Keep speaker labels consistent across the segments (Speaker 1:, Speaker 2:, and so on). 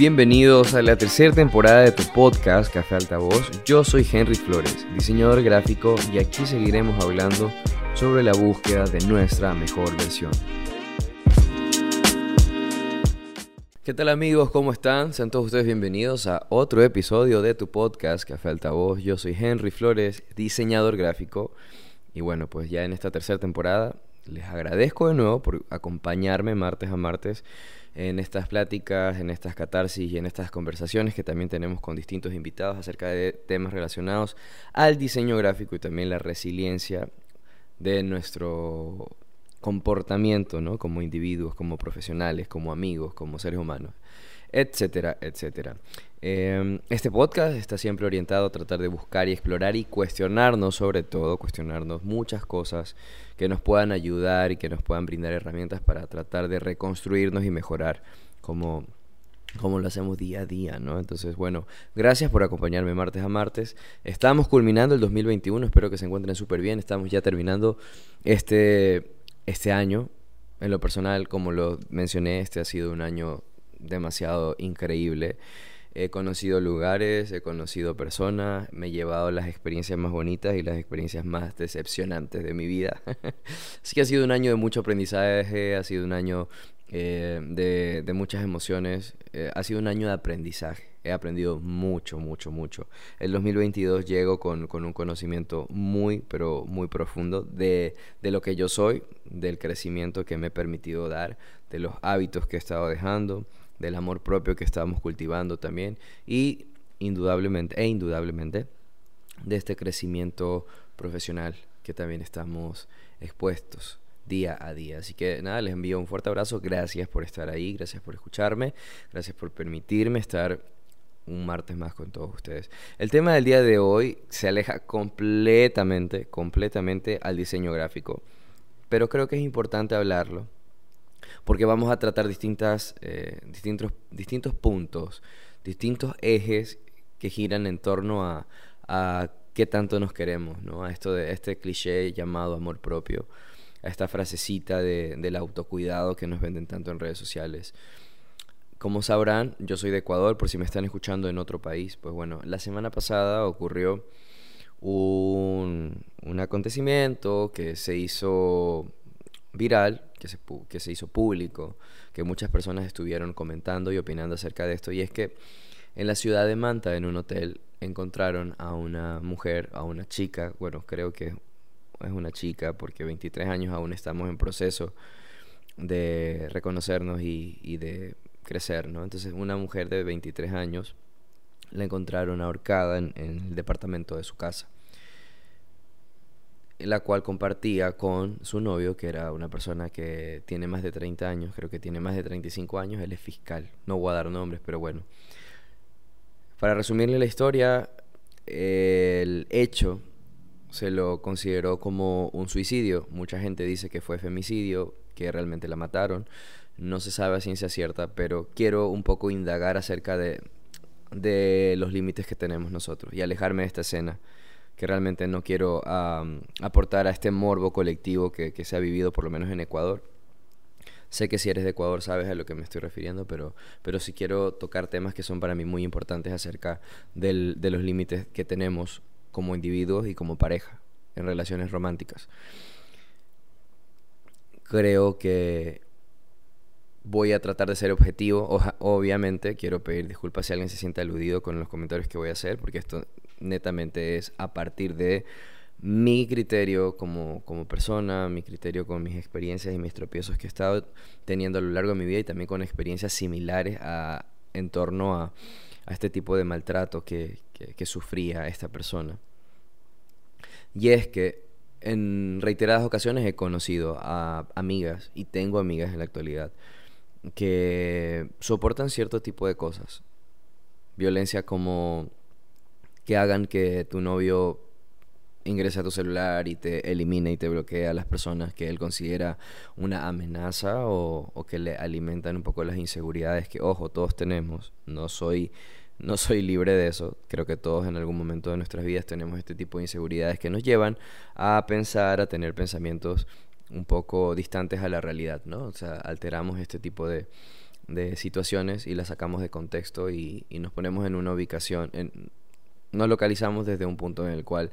Speaker 1: Bienvenidos a la tercera temporada de tu podcast Café Altavoz. Yo soy Henry Flores, diseñador gráfico, y aquí seguiremos hablando sobre la búsqueda de nuestra mejor versión. ¿Qué tal amigos? ¿Cómo están? Sean todos ustedes bienvenidos a otro episodio de tu podcast Café Altavoz. Yo soy Henry Flores, diseñador gráfico. Y bueno, pues ya en esta tercera temporada les agradezco de nuevo por acompañarme martes a martes en estas pláticas, en estas catarsis y en estas conversaciones que también tenemos con distintos invitados acerca de temas relacionados al diseño gráfico y también la resiliencia de nuestro comportamiento, ¿no? Como individuos, como profesionales, como amigos, como seres humanos, etcétera, etcétera. Em, este podcast está siempre orientado a tratar de buscar y explorar y cuestionarnos, sobre todo, cuestionarnos muchas cosas que nos puedan ayudar y que nos puedan brindar herramientas para tratar de reconstruirnos y mejorar como, como lo hacemos día a día, ¿no? Entonces, bueno, gracias por acompañarme martes a martes. Estamos culminando el 2021, espero que se encuentren súper bien. Estamos ya terminando este, este año. En lo personal, como lo mencioné, este ha sido un año demasiado increíble. He conocido lugares, he conocido personas, me he llevado las experiencias más bonitas y las experiencias más decepcionantes de mi vida. Así que ha sido un año de mucho aprendizaje, ha sido un año eh, de, muchas emociones, eh, ha sido un año de aprendizaje. He aprendido mucho, mucho, mucho. El 2022 llego con, con un conocimiento muy, pero muy profundo de, de lo que yo soy, del crecimiento que me he permitido dar, de los hábitos que he estado dejando del amor propio que estábamos cultivando también y indudablemente e indudablemente de este crecimiento profesional que también estamos expuestos día a día. Así que nada, les envío un fuerte abrazo, gracias por estar ahí, gracias por escucharme, gracias por permitirme estar un martes más con todos ustedes. El tema del día de hoy se aleja completamente, completamente al diseño gráfico, pero creo que es importante hablarlo porque vamos a tratar distintas, eh, distintos, distintos puntos, distintos ejes que giran en torno a, a qué tanto nos queremos, ¿no? A esto de este cliché llamado amor propio, a esta frasecita de, del autocuidado que nos venden tanto en redes sociales. Como sabrán, yo soy de Ecuador, por si me están escuchando en otro país, pues bueno, la semana pasada ocurrió un, un acontecimiento que se hizo viral que se, hizo público, que muchas personas estuvieron comentando y opinando acerca de esto, y es que en la ciudad de Manta, en un hotel, encontraron a una mujer, a una chica, bueno, creo que es una chica porque 23 años aún estamos en proceso de reconocernos y, de crecer, ¿no? Entonces una mujer de 23 años la encontraron ahorcada en el departamento de su casa la cual compartía con su novio, que era una persona que tiene más de 30 años, creo que tiene más de 35 años, él es fiscal, no voy a dar nombres, pero bueno. Para resumirle la historia, el hecho se lo consideró como un suicidio, mucha gente dice que fue femicidio, que realmente la mataron, no se sabe a ciencia cierta, pero quiero un poco indagar acerca de, de los límites que tenemos nosotros y alejarme de esta escena que realmente no quiero aportar a este morbo colectivo que, se ha vivido por lo menos en Ecuador. Sé que si eres de Ecuador sabes a lo que me estoy refiriendo, pero, pero sí quiero tocar temas que son para mí muy importantes acerca del, de los límites que tenemos como individuos y como pareja en relaciones románticas. Creo que voy a tratar de ser objetivo. obviamente quiero pedir disculpas si alguien se siente aludido con los comentarios que voy a hacer, porque esto netamente es a partir de mi criterio como, como persona, mi criterio con mis experiencias y mis tropiezos que he estado teniendo a lo largo de mi vida y también con experiencias similares a, en torno a, a este tipo de maltrato que, que, sufría esta persona. Y es que en reiteradas ocasiones he conocido a amigas y tengo amigas en la actualidad que soportan cierto tipo de cosas. Violencia como que hagan que tu novio ingrese a tu celular y te elimine y te bloquee a las personas que él considera una amenaza o, que le alimentan un poco las inseguridades que, ojo, todos tenemos. No soy, no soy libre de eso. Creo que todos en algún momento de nuestras vidas tenemos este tipo de inseguridades que nos llevan a pensar, a tener pensamientos un poco distantes a la realidad, ¿no? O sea, alteramos este tipo de, de situaciones y las sacamos de contexto y, nos ponemos en una ubicación, nos localizamos desde un punto en el cual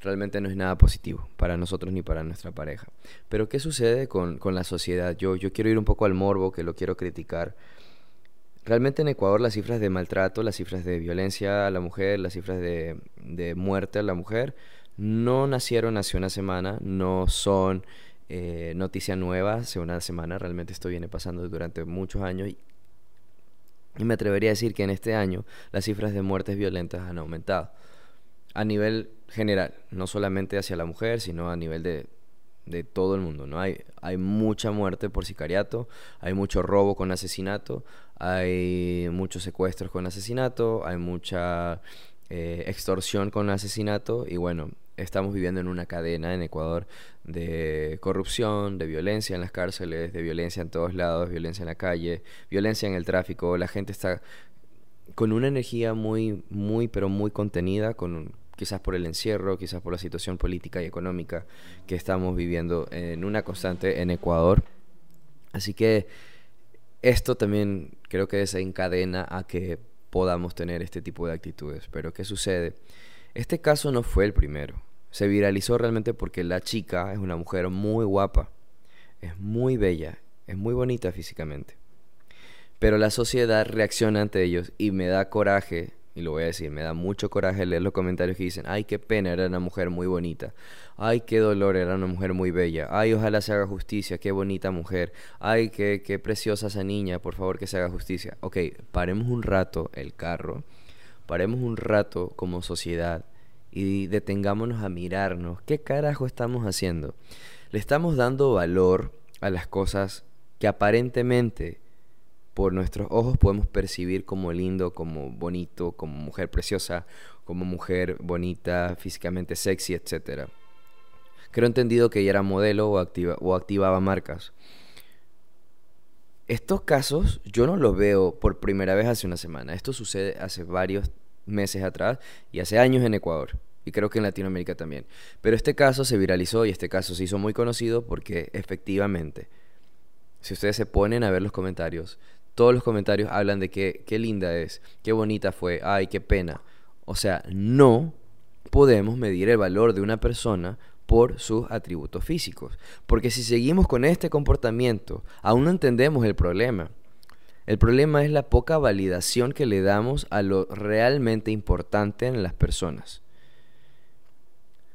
Speaker 1: realmente no es nada positivo para nosotros ni para nuestra pareja. Pero ¿qué sucede con, con la sociedad? Yo, yo quiero ir un poco al morbo, que lo quiero criticar. Realmente en Ecuador las cifras de maltrato, las cifras de violencia a la mujer, las cifras de, de muerte a la mujer, no nacieron hace una semana, no son eh, noticia nueva hace una semana, realmente esto viene pasando durante muchos años y, me atrevería a decir que en este año las cifras de muertes violentas han aumentado a nivel general, no solamente hacia la mujer, sino a nivel de, de todo el mundo. ¿no? Hay, hay mucha muerte por sicariato, hay mucho robo con asesinato, hay muchos secuestros con asesinato, hay mucha eh, extorsión con asesinato y bueno, estamos viviendo en una cadena en Ecuador de corrupción, de violencia en las cárceles, de violencia en todos lados, violencia en la calle, violencia en el tráfico. La gente está con una energía muy, muy, pero muy contenida, con quizás por el encierro, quizás por la situación política y económica que estamos viviendo en una constante en Ecuador. Así que esto también creo que desencadena a que podamos tener este tipo de actitudes. Pero ¿qué sucede? Este caso no fue el primero. Se viralizó realmente porque la chica es una mujer muy guapa, es muy bella, es muy bonita físicamente. Pero la sociedad reacciona ante ellos y me da coraje y lo voy a decir, me da mucho coraje leer los comentarios que dicen, ay, qué pena, era una mujer muy bonita, ay, qué dolor, era una mujer muy bella, ay, ojalá se haga justicia, qué bonita mujer, ay, qué, qué preciosa esa niña, por favor que se haga justicia. Ok, paremos un rato el carro, paremos un rato como sociedad y detengámonos a mirarnos, ¿qué carajo estamos haciendo? Le estamos dando valor a las cosas que aparentemente por nuestros ojos podemos percibir como lindo, como bonito, como mujer preciosa, como mujer bonita, físicamente sexy, etc. Creo entendido que ella era modelo o, activa, o activaba marcas. Estos casos yo no los veo por primera vez hace una semana. Esto sucede hace varios meses atrás y hace años en Ecuador. Y creo que en Latinoamérica también. Pero este caso se viralizó y este caso se hizo muy conocido porque efectivamente, si ustedes se ponen a ver los comentarios, todos los comentarios hablan de qué linda es, qué bonita fue, ay, qué pena. O sea, no podemos medir el valor de una persona por sus atributos físicos. Porque si seguimos con este comportamiento, aún no entendemos el problema. El problema es la poca validación que le damos a lo realmente importante en las personas.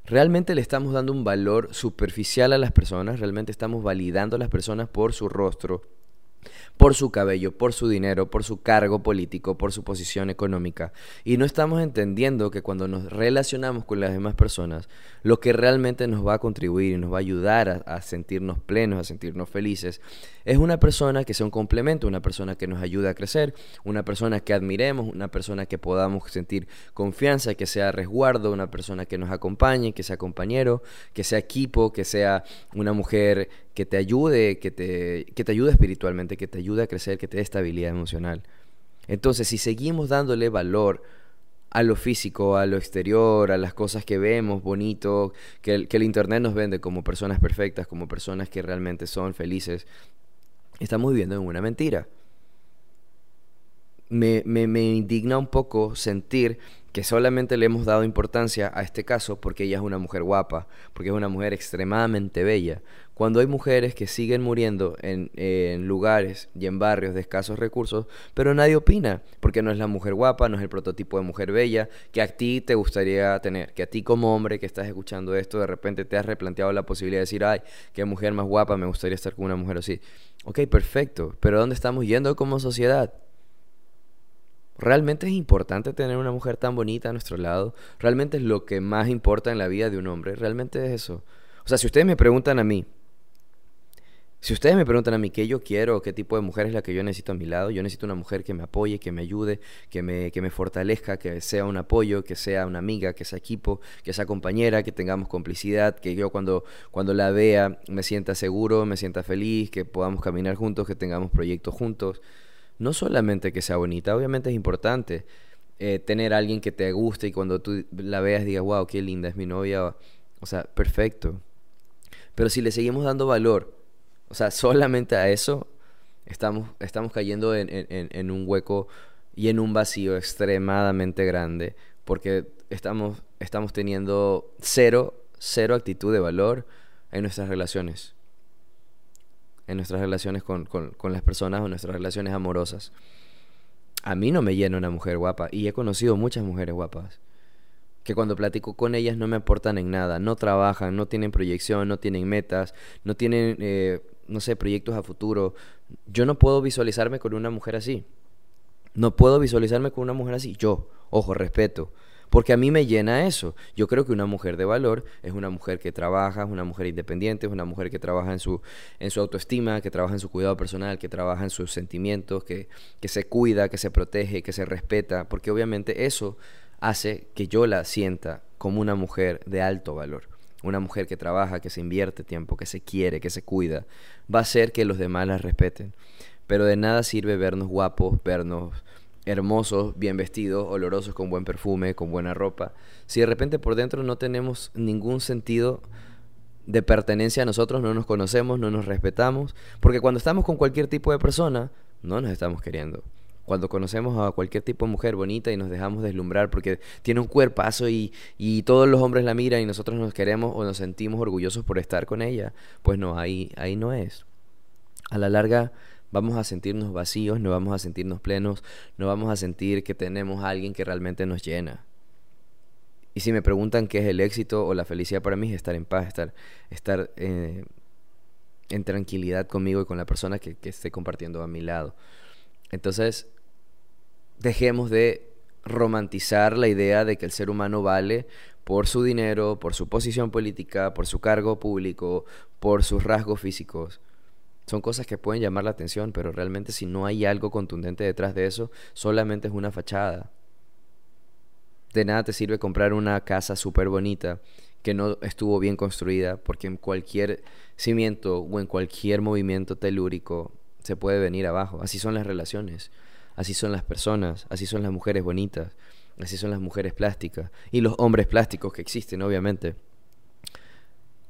Speaker 1: ¿Realmente le estamos dando un valor superficial a las personas? ¿Realmente estamos validando a las personas por su rostro, por su cabello, por su dinero, por su cargo político, por su posición económica. Y no estamos entendiendo que cuando nos relacionamos con las demás personas, lo que realmente nos va a contribuir y nos va a ayudar a, sentirnos plenos, a sentirnos felices, es una persona que sea un complemento, una persona que nos ayude a crecer, una persona que admiremos, una persona que podamos sentir confianza, que sea resguardo, una persona que nos acompañe, que sea compañero, que sea equipo, que sea una mujer que te ayude, que te, que te ayude espiritualmente, que te ayude a crecer, que te dé estabilidad emocional. Entonces, si seguimos dándole valor a lo físico, a lo exterior, a las cosas que vemos, bonito, que el, que el Internet nos vende como personas perfectas, como personas que realmente son felices, estamos viviendo en una mentira. Me, me, me indigna un poco sentir que solamente le hemos dado importancia a este caso porque ella es una mujer guapa, porque es una mujer extremadamente bella, cuando hay mujeres que siguen muriendo en, lugares y en barrios de escasos recursos, pero nadie opina, porque no es la mujer guapa, no es el prototipo de mujer bella que a ti te gustaría tener, que a ti como hombre que estás escuchando esto de repente te has replanteado la posibilidad de decir, ay, qué mujer más guapa, me gustaría estar con una mujer así. Ok, perfecto, pero ¿dónde estamos yendo como sociedad? ¿Realmente es importante tener una mujer tan bonita a nuestro lado? ¿Realmente es lo que más importa en la vida de un hombre? ¿Realmente es eso? O sea, si ustedes me preguntan a mí, si ustedes me preguntan a mí qué yo quiero, qué tipo de mujer es la que yo necesito a mi lado, yo necesito una mujer que me apoye, que me ayude, que me, que me fortalezca, que sea un apoyo, que sea una amiga, que sea equipo, que sea compañera, que tengamos complicidad, que yo cuando, cuando la vea me sienta seguro, me sienta feliz, que podamos caminar juntos, que tengamos proyectos juntos no solamente que sea bonita, obviamente es importante eh, tener a alguien que te guste y cuando tú la veas digas, wow, qué linda es mi novia, o sea, perfecto. Pero si le seguimos dando valor, o sea, solamente a eso, Estamos, estamos cayendo en, en un hueco y en un vacío extremadamente grande porque estamos, estamos teniendo cero, cero actitud de valor en nuestras relaciones, en nuestras relaciones con, con, las personas o nuestras relaciones amorosas. A mí no me llena una mujer guapa y he conocido muchas mujeres guapas que cuando platico con ellas no me aportan en nada, no trabajan, no tienen proyección, no tienen metas, no tienen, eh, no sé, proyectos a futuro. Yo no puedo visualizarme con una mujer así. No puedo visualizarme con una mujer así. Yo, ojo, respeto. Porque a mí me llena eso. Yo creo que una mujer de valor es una mujer que trabaja, es una mujer independiente, es una mujer que trabaja en su, en su autoestima, que trabaja en su cuidado personal, que trabaja en sus sentimientos, que, que se cuida, que se protege, que se respeta. Porque obviamente eso hace que yo la sienta como una mujer de alto valor. Una mujer que trabaja, que se invierte tiempo, que se quiere, que se cuida. Va a hacer que los demás la respeten. Pero de nada sirve vernos guapos, vernos hermosos, bien vestidos, olorosos, con buen perfume, con buena ropa, si de repente por dentro no tenemos ningún sentido de pertenencia a nosotros, no nos conocemos, no nos respetamos, porque cuando estamos con cualquier tipo de persona, no nos estamos queriendo. Cuando conocemos a cualquier tipo de mujer bonita y nos dejamos deslumbrar porque tiene un cuerpazo y, y todos los hombres la miran y nosotros nos queremos o nos sentimos orgullosos por estar con ella, pues no, ahí, ahí no es. A la larga, vamos a sentirnos vacíos, no vamos a sentirnos plenos, no vamos a sentir que tenemos a alguien que realmente nos llena. Y si me preguntan qué es el éxito o la felicidad para mí, es estar en paz, estar, estar eh, en tranquilidad conmigo y con la persona que, que esté compartiendo a mi lado. Entonces, dejemos de romantizar la idea de que el ser humano vale por su dinero, por su posición política, por su cargo público, por sus rasgos físicos. Son cosas que pueden llamar la atención, pero realmente si no hay algo contundente detrás de eso, solamente es una fachada. De nada te sirve comprar una casa súper bonita que no estuvo bien construida, porque en cualquier cimiento o en cualquier movimiento telúrico se puede venir abajo. Así son las relaciones, así son las personas, así son las mujeres bonitas, así son las mujeres plásticas y los hombres plásticos que existen, obviamente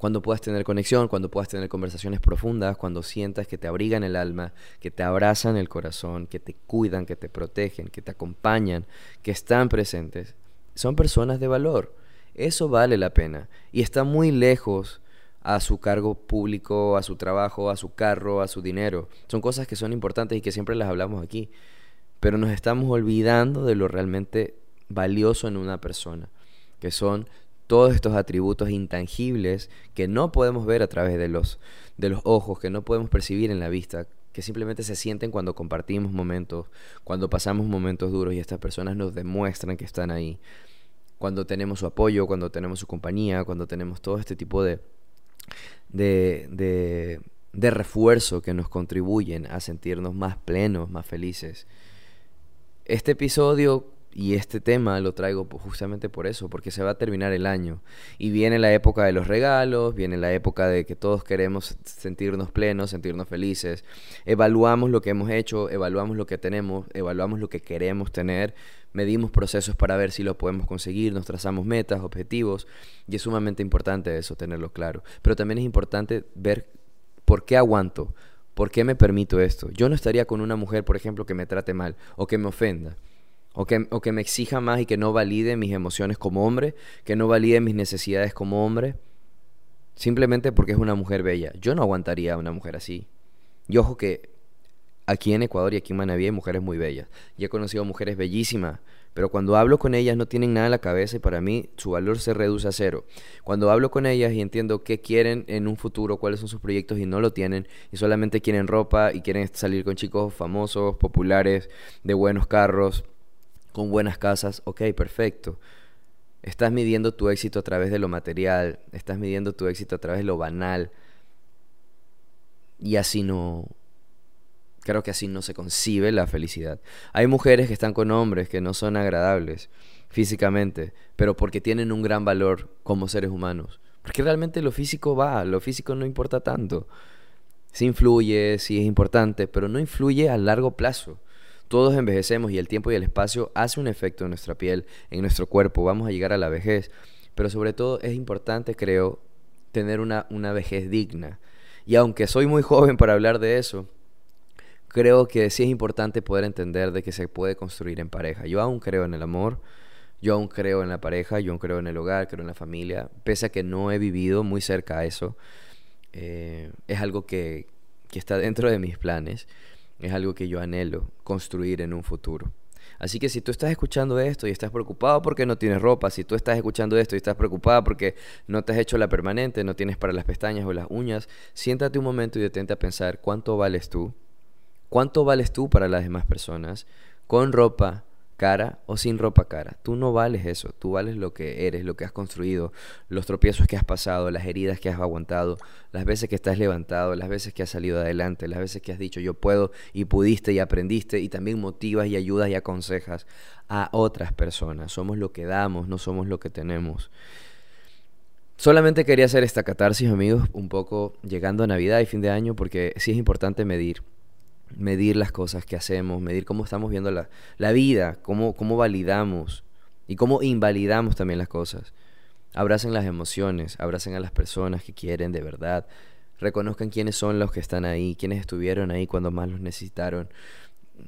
Speaker 1: cuando puedas tener conexión, cuando puedas tener conversaciones profundas, cuando sientas que te abrigan el alma, que te abrazan el corazón, que te cuidan, que te protegen, que te acompañan, que están presentes. Son personas de valor. Eso vale la pena. Y está muy lejos a su cargo público, a su trabajo, a su carro, a su dinero. Son cosas que son importantes y que siempre las hablamos aquí. Pero nos estamos olvidando de lo realmente valioso en una persona, que son todos estos atributos intangibles que no podemos ver a través de los, de los ojos, que no podemos percibir en la vista, que simplemente se sienten cuando compartimos momentos, cuando pasamos momentos duros y estas personas nos demuestran que están ahí, cuando tenemos su apoyo, cuando tenemos su compañía, cuando tenemos todo este tipo de, de, de, de refuerzo que nos contribuyen a sentirnos más plenos, más felices. Este episodio y este tema lo traigo justamente por eso, porque se va a terminar el año. Y viene la época de los regalos, viene la época de que todos queremos sentirnos plenos, sentirnos felices. Evaluamos lo que hemos hecho, evaluamos lo que tenemos, evaluamos lo que queremos tener, medimos procesos para ver si lo podemos conseguir, nos trazamos metas, objetivos, y es sumamente importante eso, tenerlo claro. Pero también es importante ver por qué aguanto, por qué me permito esto. Yo no estaría con una mujer, por ejemplo, que me trate mal o que me ofenda o que, o que me exija más y que no valide mis emociones como hombre, que no valide mis necesidades como hombre, simplemente porque es una mujer bella. Yo no aguantaría a una mujer así. Y ojo que aquí en Ecuador y aquí en Manaví hay mujeres muy bellas. Y he conocido mujeres bellísimas, pero cuando hablo con ellas no tienen nada en la cabeza y para mí su valor se reduce a cero. Cuando hablo con ellas y entiendo qué quieren en un futuro, cuáles son sus proyectos y no lo tienen, y solamente quieren ropa y quieren salir con chicos famosos, populares, de buenos carros, con buenas casas, ok, perfecto. Estás midiendo tu éxito a través de lo material, estás midiendo tu éxito a través de lo banal. Y así no... Creo que así no se concibe la felicidad. Hay mujeres que están con hombres que no son agradables físicamente, pero porque tienen un gran valor como seres humanos. Porque realmente lo físico va, lo físico no importa tanto. Sí influye, sí es importante, pero no influye a largo plazo. Todos envejecemos y el tiempo y el espacio hace un efecto en nuestra piel, en nuestro cuerpo, vamos a llegar a la vejez, pero sobre todo es importante, creo, tener una, una vejez digna. Y aunque soy muy joven para hablar de eso, creo que sí es importante poder entender de que se puede construir en pareja. Yo aún creo en el amor, yo aún creo en la pareja, yo aún creo en el hogar, creo en la familia, pese a que no he vivido muy cerca a eso. Eh, es algo que, que está dentro de mis planes, es algo que yo anhelo construir en un futuro. Así que si tú estás escuchando esto y estás preocupado porque no tienes ropa, si tú estás escuchando esto y estás preocupado porque no te has hecho la permanente, no tienes para las pestañas o las uñas, siéntate un momento y detente a pensar cuánto vales tú, cuánto vales tú para las demás personas, con ropa, cara o sin ropa cara. Tú no vales eso, tú vales lo que eres, lo que has construido, los tropiezos que has pasado, las heridas que has aguantado, las veces que estás levantado, las veces que has salido adelante, las veces que has dicho yo puedo y pudiste y aprendiste y también motivas y ayudas y aconsejas a otras personas. Somos lo que damos, no somos lo que tenemos. Solamente quería hacer esta catarsis, amigos, un poco llegando a Navidad y fin de año, porque sí es importante medir medir las cosas que hacemos, medir cómo estamos viendo la, la vida, cómo, cómo validamos y cómo invalidamos también las cosas. Abracen las emociones, abracen a las personas que quieren de verdad, reconozcan quiénes son los que están ahí, quiénes estuvieron ahí cuando más los necesitaron.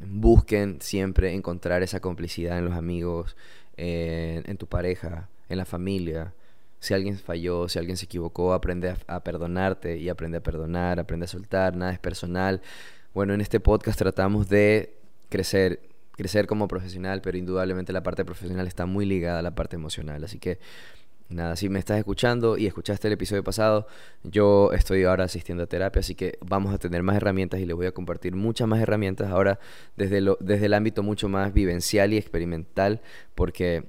Speaker 1: Busquen siempre encontrar esa complicidad en los amigos, en, tu pareja, en la familia. Si alguien falló, si alguien se equivocó, aprende a perdonarte y aprende a perdonar, aprende a soltar, nada es personal. Bueno, en este podcast tratamos de crecer, crecer como profesional, pero indudablemente la parte profesional está muy ligada a la parte emocional. Así que, nada, si me estás escuchando y escuchaste el episodio pasado, yo estoy ahora asistiendo a terapia, así que vamos a tener más herramientas y les voy a compartir muchas más herramientas ahora desde, lo, desde el ámbito mucho más vivencial y experimental, porque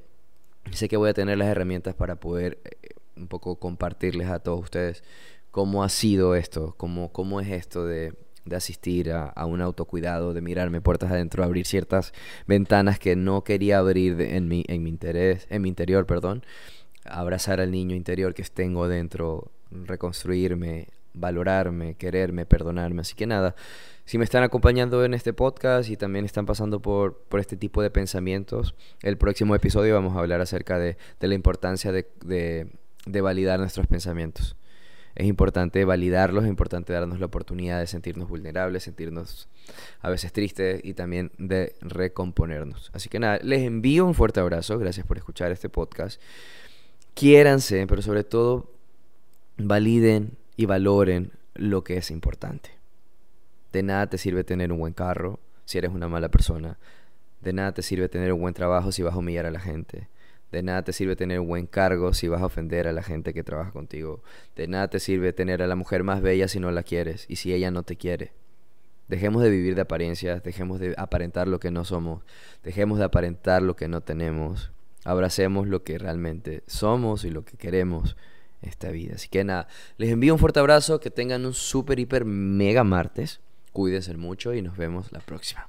Speaker 1: sé que voy a tener las herramientas para poder eh, un poco compartirles a todos ustedes cómo ha sido esto, cómo, cómo es esto de de asistir a, un autocuidado, de mirarme puertas adentro, abrir ciertas ventanas que no quería abrir en, mi, en mi interés, en mi interior, perdón, abrazar al niño interior que tengo dentro, reconstruirme, valorarme, quererme, perdonarme. Así que nada, si me están acompañando en este podcast y también están pasando por, por este tipo de pensamientos, el próximo episodio vamos a hablar acerca de, de la importancia de, de, de validar nuestros pensamientos es importante validarlos, es importante darnos la oportunidad de sentirnos vulnerables, sentirnos a veces tristes y también de recomponernos. Así que nada, les envío un fuerte abrazo, gracias por escuchar este podcast. Quiéranse, pero sobre todo validen y valoren lo que es importante. De nada te sirve tener un buen carro si eres una mala persona. De nada te sirve tener un buen trabajo si vas a humillar a la gente. De nada te sirve tener un buen cargo si vas a ofender a la gente que trabaja contigo. De nada te sirve tener a la mujer más bella si no la quieres y si ella no te quiere. Dejemos de vivir de apariencias, dejemos de aparentar lo que no somos, dejemos de aparentar lo que no tenemos. Abracemos lo que realmente somos y lo que queremos esta vida. Así que nada, les envío un fuerte abrazo, que tengan un super, hiper, mega martes. Cuídense mucho y nos vemos la próxima.